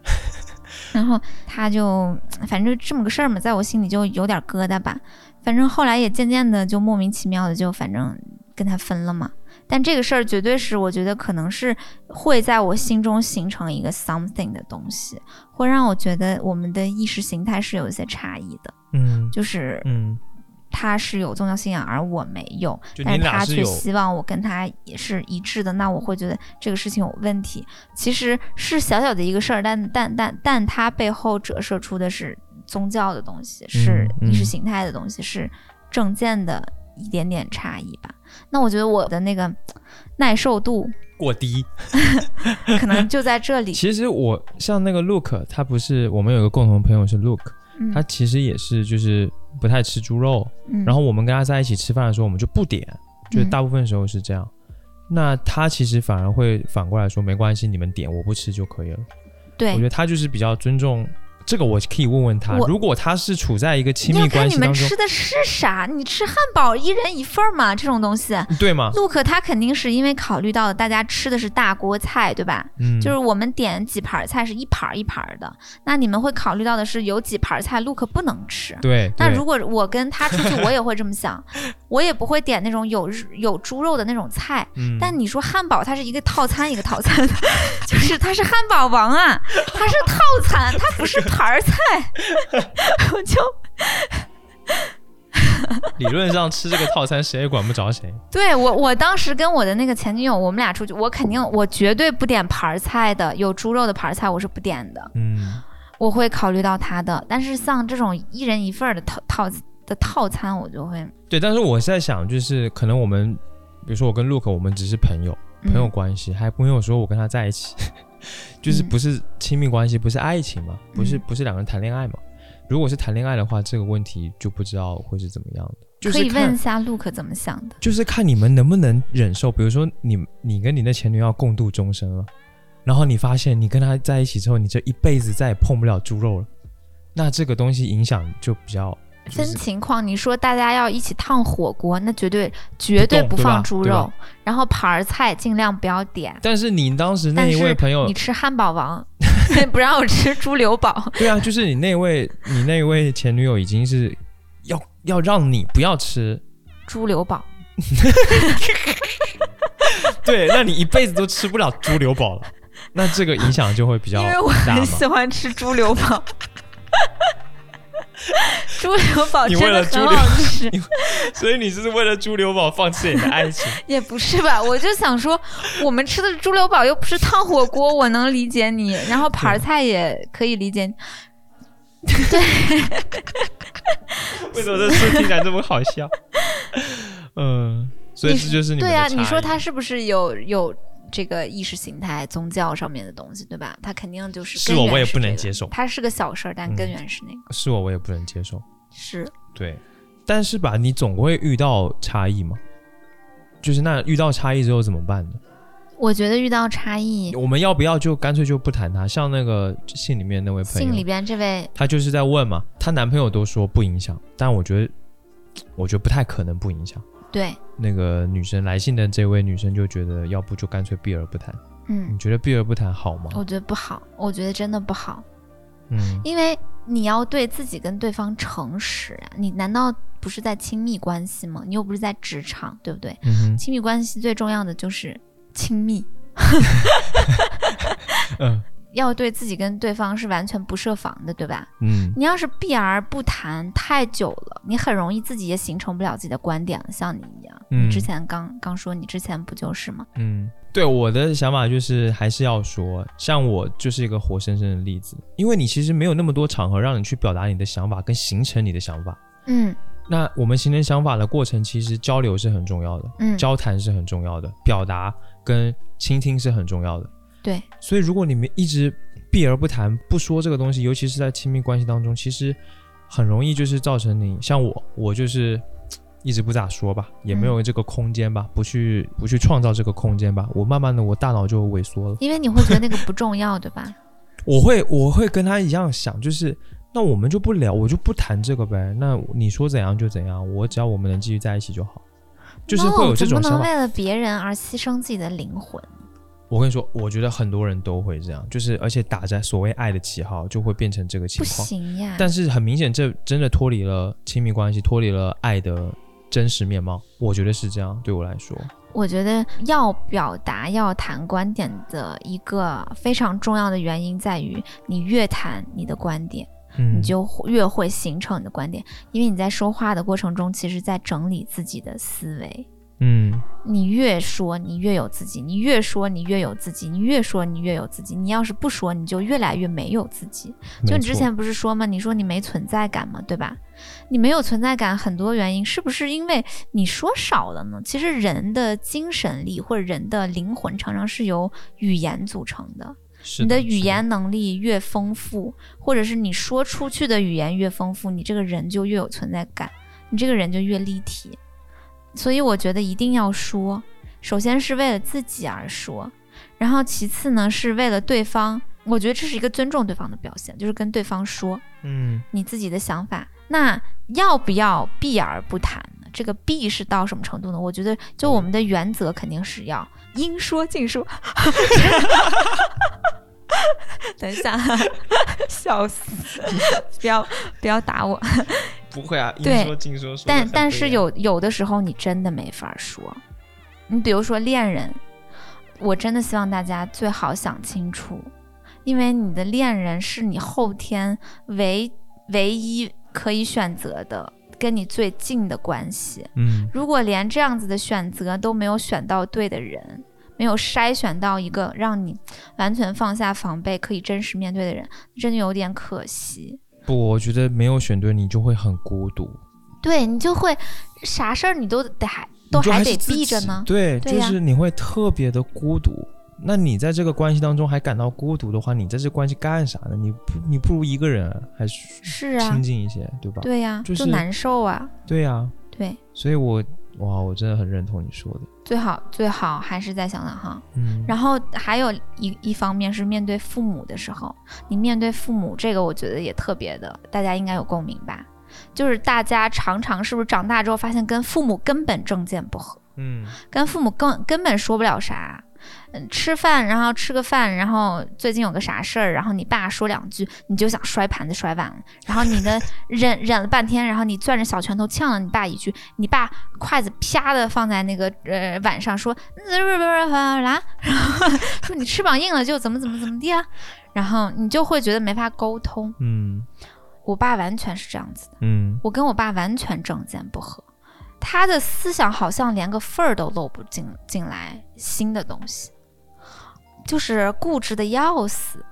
然后他就反正这么个事儿嘛，在我心里就有点疙瘩吧。反正后来也渐渐的就莫名其妙的就反正跟他分了嘛。但这个事儿绝对是我觉得可能是会在我心中形成一个 something 的东西，会让我觉得我们的意识形态是有一些差异的。嗯，就是嗯，他是有宗教信仰，而我没有，但是他却希望我跟他也是一致的，那我会觉得这个事情有问题。其实是小小的一个事儿，但但但但它背后折射出的是宗教的东西，是意识形态的东西，是政见的一点点差异吧。那我觉得我的那个耐受度过低，可能就在这里。其实我像那个 Look，他不是我们有个共同朋友是 Look。他其实也是，就是不太吃猪肉。然后我们跟他在一起吃饭的时候，我们就不点，就是大部分时候是这样。那他其实反而会反过来说，没关系，你们点，我不吃就可以了。对，我觉得他就是比较尊重。这个我可以问问他，如果他是处在一个亲密关系当中，你们吃的是啥？你吃汉堡一人一份嘛？这种东西，对吗？陆可他肯定是因为考虑到大家吃的是大锅菜，对吧？嗯，就是我们点几盘菜是一盘一盘的，那你们会考虑到的是有几盘菜陆可不能吃。对，那如果我跟他出去，我也会这么想，我也不会点那种有有猪肉的那种菜。嗯，但你说汉堡，它是一个套餐一个套餐，就是它是汉堡王啊，它是套餐，它不是。盘儿菜，我就理论上吃这个套餐谁也管不着谁。对我，我当时跟我的那个前女友，我们俩出去，我肯定我绝对不点盘菜的，有猪肉的盘菜我是不点的。嗯，我会考虑到他的，但是像这种一人一份的套套的套餐，我就会。对，但是我是在想，就是可能我们，比如说我跟 Look，我们只是朋友，朋友关系，还没有说我跟他在一起。就是不是亲密关系，不是爱情嘛？不是不是两个人谈恋爱嘛？如果是谈恋爱的话，这个问题就不知道会是怎么样的。可以问一下 Look 怎么想的？就是看你们能不能忍受。比如说你你跟你的前女友共度终生了，然后你发现你跟他在一起之后，你这一辈子再也碰不了猪肉了，那这个东西影响就比较。分情况，你说大家要一起烫火锅，那绝对绝对不放猪肉，然后盘儿菜尽量不要点。但是你当时那一位朋友，你吃汉堡王，不让我吃猪柳堡。对啊，就是你那位你那位前女友已经是要要让你不要吃猪柳堡。对，那你一辈子都吃不了猪柳堡了，那这个影响就会比较大。因为我很喜欢吃猪柳堡。猪柳堡真的很好吃，所以你是为了猪柳堡放弃你的爱情？也不是吧，我就想说，我们吃的猪柳堡又不是烫火锅，我能理解你，然后盘菜也可以理解。对，为什么这事听起来这么好笑？嗯，所以这就是你对啊，你说他是不是有有？这个意识形态、宗教上面的东西，对吧？他肯定就是是我，我也不能接受。它是个小事儿，但根源是那个。是我，我也不能接受。是，对。但是吧，你总会遇到差异嘛？就是那遇到差异之后怎么办呢？我觉得遇到差异，我们要不要就干脆就不谈他？像那个信里面那位朋友，信里边这位，她就是在问嘛。她男朋友都说不影响，但我觉得，我觉得不太可能不影响。对，那个女生来信的这位女生就觉得，要不就干脆避而不谈。嗯，你觉得避而不谈好吗？我觉得不好，我觉得真的不好。嗯，因为你要对自己跟对方诚实啊，你难道不是在亲密关系吗？你又不是在职场，对不对？嗯亲密关系最重要的就是亲密。嗯。要对自己跟对方是完全不设防的，对吧？嗯，你要是避而不谈太久了，你很容易自己也形成不了自己的观点了。像你一样，你之前刚刚说，你之前不就是吗？嗯，对，我的想法就是还是要说，像我就是一个活生生的例子，因为你其实没有那么多场合让你去表达你的想法跟形成你的想法。嗯，那我们形成想法的过程，其实交流是很重要的，嗯，交谈是很重要的，表达跟倾听是很重要的。对，所以如果你们一直避而不谈、不说这个东西，尤其是在亲密关系当中，其实很容易就是造成你像我，我就是一直不咋说吧，也没有这个空间吧，不去不去创造这个空间吧，我慢慢的我大脑就萎缩了，因为你会觉得那个不重要，对吧？我会我会跟他一样想，就是那我们就不聊，我就不谈这个呗，那你说怎样就怎样，我只要我们能继续在一起就好，就是会有这种想法。不能为了别人而牺牲自己的灵魂。我跟你说，我觉得很多人都会这样，就是而且打着所谓爱的旗号，就会变成这个情况。不行呀！但是很明显，这真的脱离了亲密关系，脱离了爱的真实面貌。我觉得是这样，对我来说。我觉得要表达、要谈观点的一个非常重要的原因在于，你越谈你的观点，你就越会形成你的观点，因为你在说话的过程中，其实在整理自己的思维。嗯，你越说你越有自己，你越说你越有自己，你越说你越有自己。你要是不说，你就越来越没有自己。就你之前不是说吗？你说你没存在感嘛？对吧？你没有存在感，很多原因是不是因为你说少了呢？其实人的精神力或者人的灵魂常常是由语言组成的。你的语言能力越丰富，或者是你说出去的语言越丰富，你这个人就越有存在感，你这个人就越立体。所以我觉得一定要说，首先是为了自己而说，然后其次呢是为了对方。我觉得这是一个尊重对方的表现，就是跟对方说，嗯，你自己的想法。那要不要避而不谈呢？这个避是到什么程度呢？我觉得就我们的原则肯定是要应说尽说。等一下，笑死！不要不要打我。不会啊，应说尽说。但但是有有的时候你真的没法说。你比如说恋人，我真的希望大家最好想清楚，因为你的恋人是你后天唯唯一可以选择的跟你最近的关系。嗯，如果连这样子的选择都没有选到对的人，没有筛选到一个让你完全放下防备、可以真实面对的人，真的有点可惜。不，我觉得没有选对你就会很孤独。对你就会啥事儿你都得还都还得避着呢。对，就是你会特别的孤独。那你在这个关系当中还感到孤独的话，你在这关系干啥呢？你不，你不如一个人还是是啊亲近一些，对吧？对呀，就是难受啊。对呀，对。所以我哇，我真的很认同你说的。最好最好还是再想想哈。嗯。然后还有一一方面是面对父母的时候，你面对父母这个，我觉得也特别的，大家应该有共鸣吧？就是大家常常是不是长大之后发现跟父母根本政见不合？嗯。跟父母根根本说不了啥。嗯，吃饭，然后吃个饭，然后最近有个啥事儿，然后你爸说两句，你就想摔盘子摔碗，然后你的 忍忍了半天，然后你攥着小拳头呛了你爸一句，你爸筷子啪的放在那个呃碗上，说不是不是不是然后说你翅膀硬了就怎么怎么怎么地啊，然后你就会觉得没法沟通。嗯，我爸完全是这样子的，嗯，我跟我爸完全政见不合。他的思想好像连个缝儿都漏不进进来，新的东西，就是固执的要死。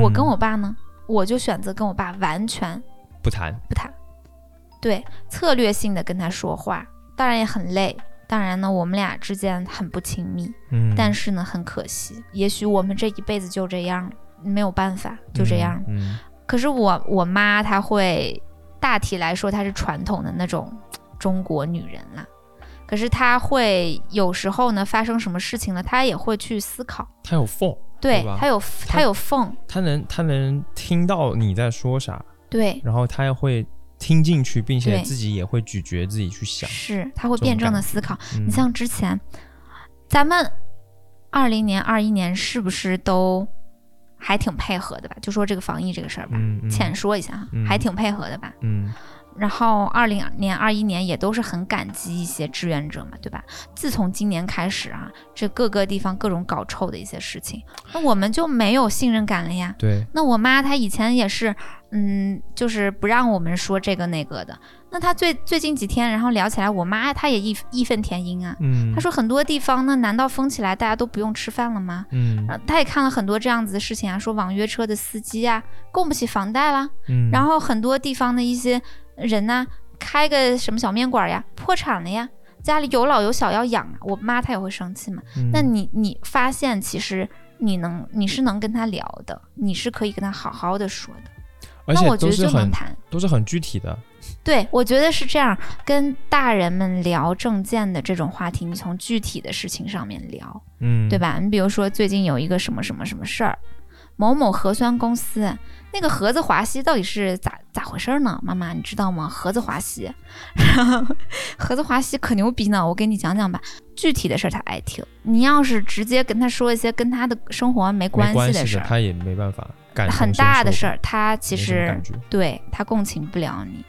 我跟我爸呢，我就选择跟我爸完全不谈不谈，对，策略性的跟他说话，当然也很累，当然呢，我们俩之间很不亲密，嗯，但是呢，很可惜，也许我们这一辈子就这样，没有办法，就这样。嗯，可是我我妈她会大体来说，她是传统的那种。中国女人啦，可是他会有时候呢，发生什么事情呢？他也会去思考。他有缝，对，他有他有缝，他能他能听到你在说啥，对，然后他也会听进去，并且自己也会咀嚼，自己去想，是他会辩证的思考。你像之前，咱们二零年、二一年是不是都还挺配合的吧？就说这个防疫这个事儿吧，浅说一下哈，还挺配合的吧？嗯。然后二零年、二一年也都是很感激一些志愿者嘛，对吧？自从今年开始啊，这各个地方各种搞臭的一些事情，那我们就没有信任感了呀。对。那我妈她以前也是，嗯，就是不让我们说这个那个的。那她最最近几天，然后聊起来，我妈她也义义愤填膺啊。嗯。她说很多地方，呢难道封起来大家都不用吃饭了吗？嗯。她也看了很多这样子的事情啊，说网约车的司机啊，供不起房贷了。嗯。然后很多地方的一些。人呢，开个什么小面馆呀，破产了呀，家里有老有小要养啊，我妈她也会生气嘛。那你你发现其实你能你是能跟他聊的，你是可以跟他好好的说的，而且都是很都是很具体的。对，我觉得是这样，跟大人们聊证件的这种话题，你从具体的事情上面聊，嗯，对吧？你比如说最近有一个什么什么什么事儿。某某核酸公司那个盒子华西到底是咋咋回事呢？妈妈，你知道吗？盒子华西，盒子华西可牛逼呢！我给你讲讲吧，具体的事儿他爱听。你要是直接跟他说一些跟他的生活没关系的事儿，他也没办法。很大的事儿，他其实对他共情不了你，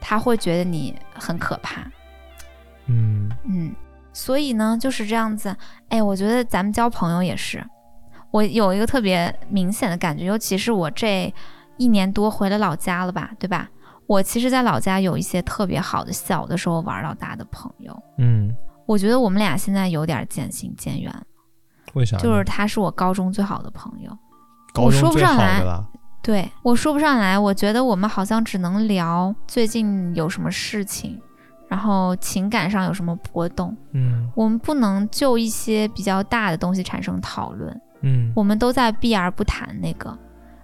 他会觉得你很可怕。嗯嗯，所以呢就是这样子。哎，我觉得咱们交朋友也是。我有一个特别明显的感觉，尤其是我这一年多回了老家了吧，对吧？我其实，在老家有一些特别好的小的时候玩到大的朋友，嗯，我觉得我们俩现在有点渐行渐远。为啥？就是他是我高中最好的朋友，我说不上来。了。对，我说不上来。我觉得我们好像只能聊最近有什么事情，然后情感上有什么波动。嗯，我们不能就一些比较大的东西产生讨论。嗯，我们都在避而不谈那个，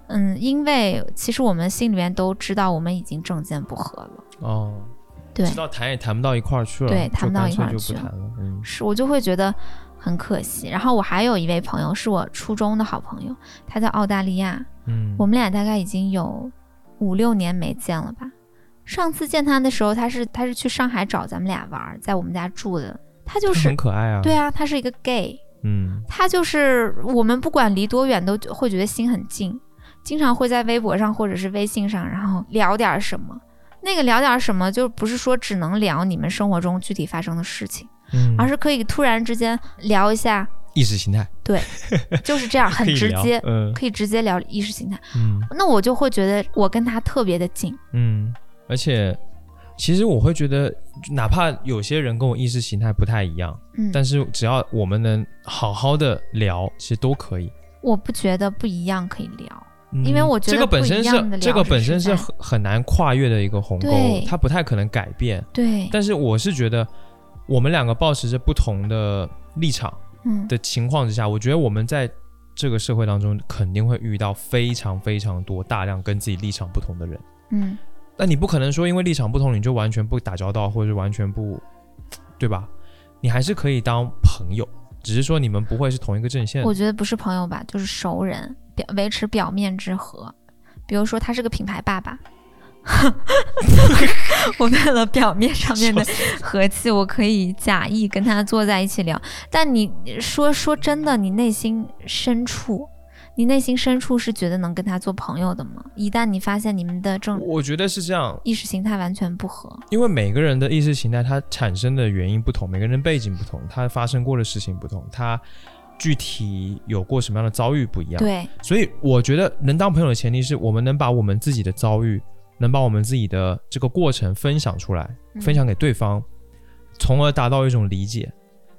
嗯，因为其实我们心里面都知道，我们已经政见不合了。哦，对，知道谈也谈不到一块儿去了，对，谈不到一块儿去了。嗯，是我就会觉得很可惜。然后我还有一位朋友，是我初中的好朋友，他在澳大利亚。嗯，我们俩大概已经有五六年没见了吧？上次见他的时候，他是他是去上海找咱们俩玩，在我们家住的。他就是很可爱啊。对啊，他是一个 gay。嗯，他就是我们不管离多远都会觉得心很近，经常会在微博上或者是微信上，然后聊点什么。那个聊点什么，就不是说只能聊你们生活中具体发生的事情，嗯，而是可以突然之间聊一下意识形态。对，就是这样，很直接，嗯，可以直接聊意识形态。嗯，那我就会觉得我跟他特别的近。嗯，而且。其实我会觉得，哪怕有些人跟我意识形态不太一样，嗯，但是只要我们能好好的聊，其实都可以。我不觉得不一样可以聊，因为我觉得这个本身是这个本身是很很难跨越的一个鸿沟，它不太可能改变。对，但是我是觉得，我们两个保持着不同的立场的情况之下，我觉得我们在这个社会当中肯定会遇到非常非常多大量跟自己立场不同的人。嗯。那你不可能说因为立场不同你就完全不打交道，或者是完全不，对吧？你还是可以当朋友，只是说你们不会是同一个阵线。我觉得不是朋友吧，就是熟人，表维持表面之和。比如说他是个品牌爸爸，我为了表面上面的和气，我可以假意跟他坐在一起聊。但你说说真的，你内心深处。你内心深处是觉得能跟他做朋友的吗？一旦你发现你们的正，我觉得是这样，意识形态完全不合。因为每个人的意识形态，它产生的原因不同，每个人背景不同，他发生过的事情不同，他具体有过什么样的遭遇不一样。对，所以我觉得能当朋友的前提是我们能把我们自己的遭遇，能把我们自己的这个过程分享出来，分享给对方，从而达到一种理解。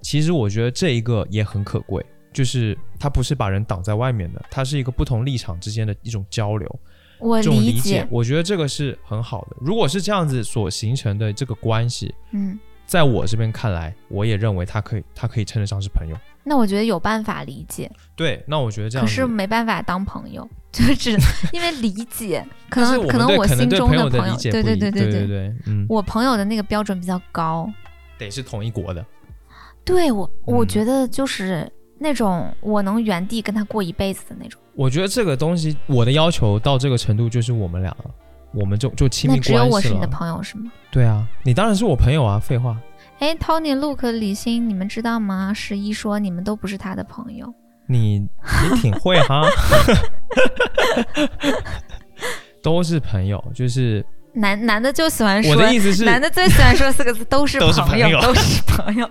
其实我觉得这一个也很可贵。就是他不是把人挡在外面的，他是一个不同立场之间的一种交流，我理解，我觉得这个是很好的。如果是这样子所形成的这个关系，嗯，在我这边看来，我也认为他可以，他可以称得上是朋友。那我觉得有办法理解，对，那我觉得这样，可是没办法当朋友，就是因为理解，可能可能我心中的朋友，对对对对对。对，嗯，我朋友的那个标准比较高，得是同一国的，对我，我觉得就是。那种我能原地跟他过一辈子的那种，我觉得这个东西，我的要求到这个程度就是我们俩了，我们就就亲密关系了。只有我是你的朋友是吗？对啊，你当然是我朋友啊，废话。哎，Tony、Luke、李欣，你们知道吗？十一说你们都不是他的朋友。你你挺会哈，都是朋友，就是男男的就喜欢说，我的意思是，男的最喜欢说四个字，都是朋友，都是朋友。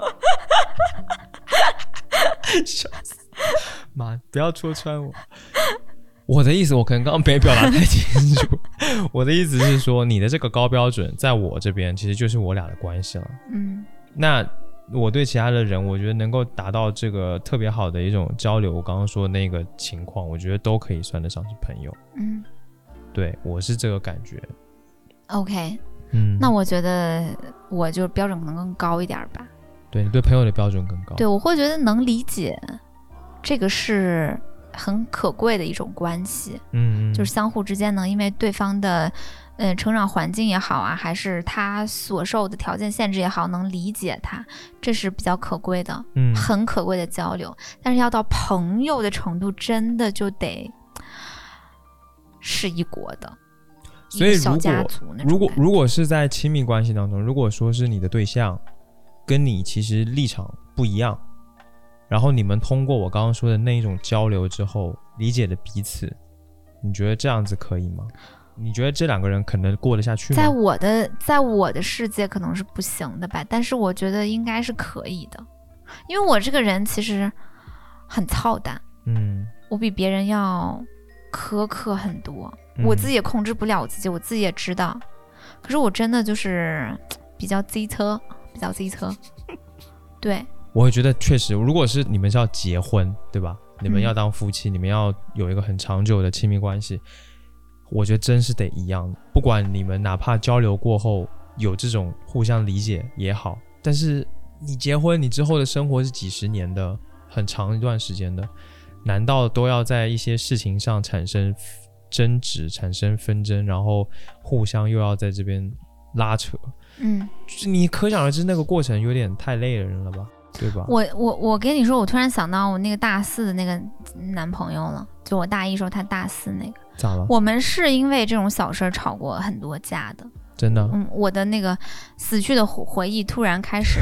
笑死！妈，不要戳穿我。我的意思，我可能刚刚没表达太清楚。我的意思是说，你的这个高标准，在我这边其实就是我俩的关系了。嗯，那我对其他的人，我觉得能够达到这个特别好的一种交流。我刚刚说的那个情况，我觉得都可以算得上是朋友。嗯，对我是这个感觉。OK，嗯，那我觉得我就标准可能更高一点吧。对你对朋友的标准更高，对我会觉得能理解，这个是很可贵的一种关系，嗯，就是相互之间能因为对方的，呃，成长环境也好啊，还是他所受的条件限制也好，能理解他，这是比较可贵的，嗯，很可贵的交流。但是要到朋友的程度，真的就得是一国的，所以如果如果如果是在亲密关系当中，如果说是你的对象。跟你其实立场不一样，然后你们通过我刚刚说的那一种交流之后，理解了彼此，你觉得这样子可以吗？你觉得这两个人可能过得下去吗？在我的在我的世界可能是不行的吧，但是我觉得应该是可以的，因为我这个人其实很操蛋，嗯，我比别人要苛刻很多，我自己也控制不了我自己，我自己也知道，可是我真的就是比较机车。比较机车，对，我会觉得确实，如果是你们是要结婚，对吧？你们要当夫妻，你们要有一个很长久的亲密关系，我觉得真是得一样。不管你们哪怕交流过后有这种互相理解也好，但是你结婚，你之后的生活是几十年的，很长一段时间的，难道都要在一些事情上产生争执、产生纷争，然后互相又要在这边拉扯？嗯，你可想而知那个过程有点太累人了吧，对吧？我我我跟你说，我突然想到我那个大四的那个男朋友了，就我大一时候他大四那个，咋了？我们是因为这种小事吵过很多架的。真的，嗯，我的那个死去的回忆突然开始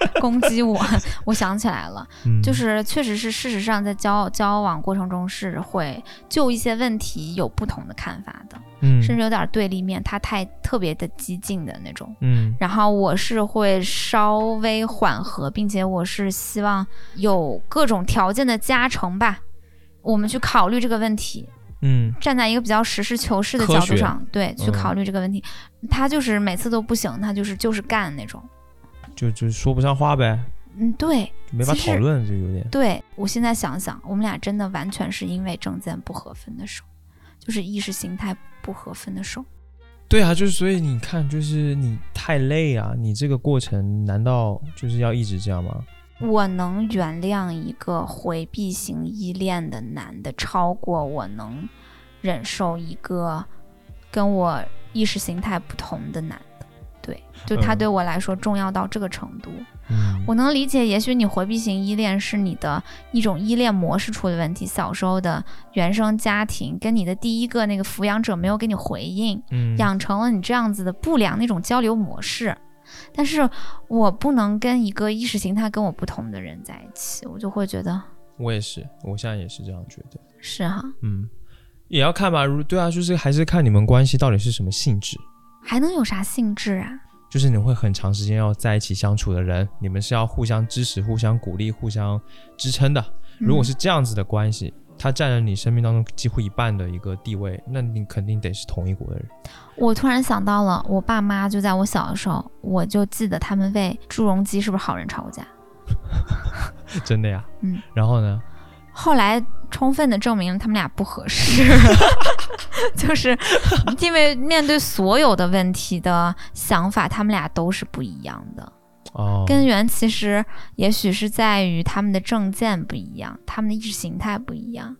攻击我，我想起来了，就是确实是事实上在交交往过程中是会就一些问题有不同的看法的，嗯，甚至有点对立面，他太特别的激进的那种，嗯，然后我是会稍微缓和，并且我是希望有各种条件的加成吧，我们去考虑这个问题。嗯，站在一个比较实事求是的角度上，对，去考虑这个问题。他就是每次都不行，他就是就是干那种，就就说不上话呗。嗯，对，没法讨论，就有点。对我现在想想，我们俩真的完全是因为证件不合分的手，就是意识形态不合分的手。对啊，就是所以你看，就是你太累啊，你这个过程难道就是要一直这样吗？我能原谅一个回避型依恋的男的，超过我能忍受一个跟我意识形态不同的男的。对，就他对我来说重要到这个程度。嗯，我能理解，也许你回避型依恋是你的一种依恋模式出了问题，小时候的原生家庭跟你的第一个那个抚养者没有给你回应，嗯，养成了你这样子的不良那种交流模式。但是我不能跟一个意识形态跟我不同的人在一起，我就会觉得，我也是，我现在也是这样觉得，是哈，嗯，也要看吧，如对啊，就是还是看你们关系到底是什么性质，还能有啥性质啊？就是你会很长时间要在一起相处的人，你们是要互相支持、互相鼓励、互相支撑的。如果是这样子的关系。他占了你生命当中几乎一半的一个地位，那你肯定得是同一国的人。我突然想到了，我爸妈就在我小的时候，我就记得他们为朱镕基是不是好人吵过架？真的呀？嗯。然后呢？后来充分的证明了他们俩不合适，就是 因为面对所有的问题的想法，他们俩都是不一样的。哦，根源其实也许是在于他们的证件不一样，他们的意识形态不一样。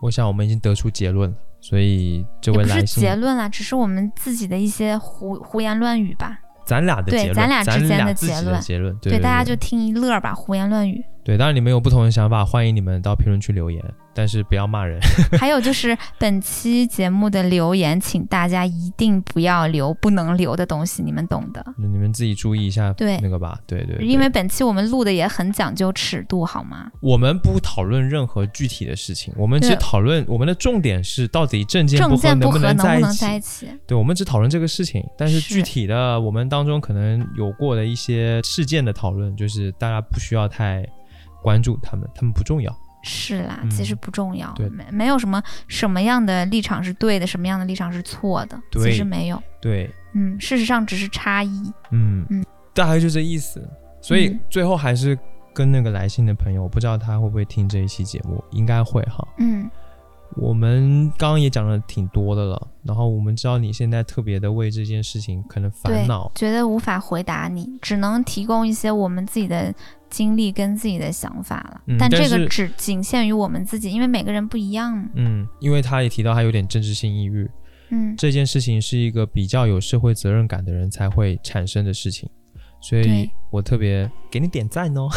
我想我们已经得出结论了，所以这位来信结论啦，只是我们自己的一些胡胡言乱语吧。咱俩的结论，咱俩之间的结论，结论，对大家就听一乐吧，胡言乱语。对，当然你们有不同的想法，欢迎你们到评论区留言。但是不要骂人。还有就是本期节目的留言，请大家一定不要留不能留的东西，你们懂的。你们自己注意一下，对那个吧，对对。因为本期我们录的也很讲究尺度，好吗？我们不讨论任何具体的事情，我们只讨论我们的重点是到底证件不合能不能在一起。对，我们只讨论这个事情，但是具体的我们当中可能有过的一些事件的讨论，就是大家不需要太关注他们，他们不重要。是啦，其实不重要，没没有什么什么样的立场是对的，什么样的立场是错的，其实没有。对，嗯，事实上只是差异。嗯嗯，大概就这意思。所以最后还是跟那个来信的朋友，我不知道他会不会听这一期节目，应该会哈。嗯。我们刚刚也讲了挺多的了，然后我们知道你现在特别的为这件事情可能烦恼，觉得无法回答你，只能提供一些我们自己的经历跟自己的想法了。但这个只仅限于我们自己，因为每个人不一样。嗯，因为他也提到他有点政治性抑郁，嗯，这件事情是一个比较有社会责任感的人才会产生的事情。所以我特别给你点赞哦，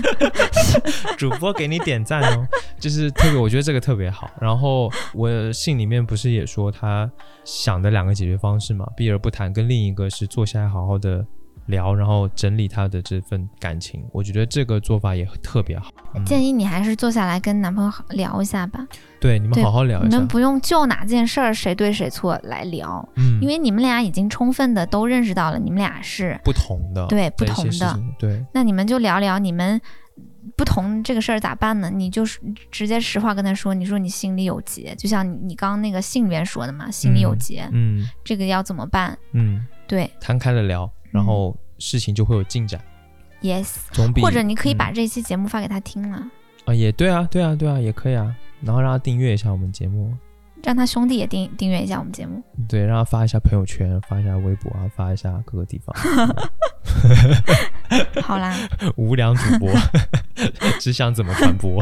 主播给你点赞哦，就是特别，我觉得这个特别好。然后我信里面不是也说他想的两个解决方式嘛，避而不谈，跟另一个是坐下来好好的。聊，然后整理他的这份感情，我觉得这个做法也特别好。建议你还是坐下来跟男朋友聊一下吧。对，你们好好聊一下。你们不用就哪件事儿谁对谁错来聊，嗯，因为你们俩已经充分的都认识到了你们俩是不同的，对，不同的，对。那你们就聊聊你们不同这个事儿咋办呢？你就是直接实话跟他说，你说你心里有结，就像你你刚刚那个信里面说的嘛，心里有结，嗯，这个要怎么办？嗯，对，摊开了聊。然后事情就会有进展，yes，总比或者你可以把这期节目发给他听了。啊，也对啊，对啊，对啊，也可以啊，然后让他订阅一下我们节目，让他兄弟也订订阅一下我们节目，对，让他发一下朋友圈，发一下微博啊，发一下各个地方。好啦，无良主播 只想怎么传播，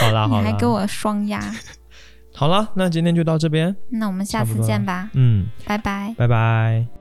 好啦，好啦，还给我双压，好啦，那今天就到这边，那我们下次见吧，嗯，拜拜，拜拜。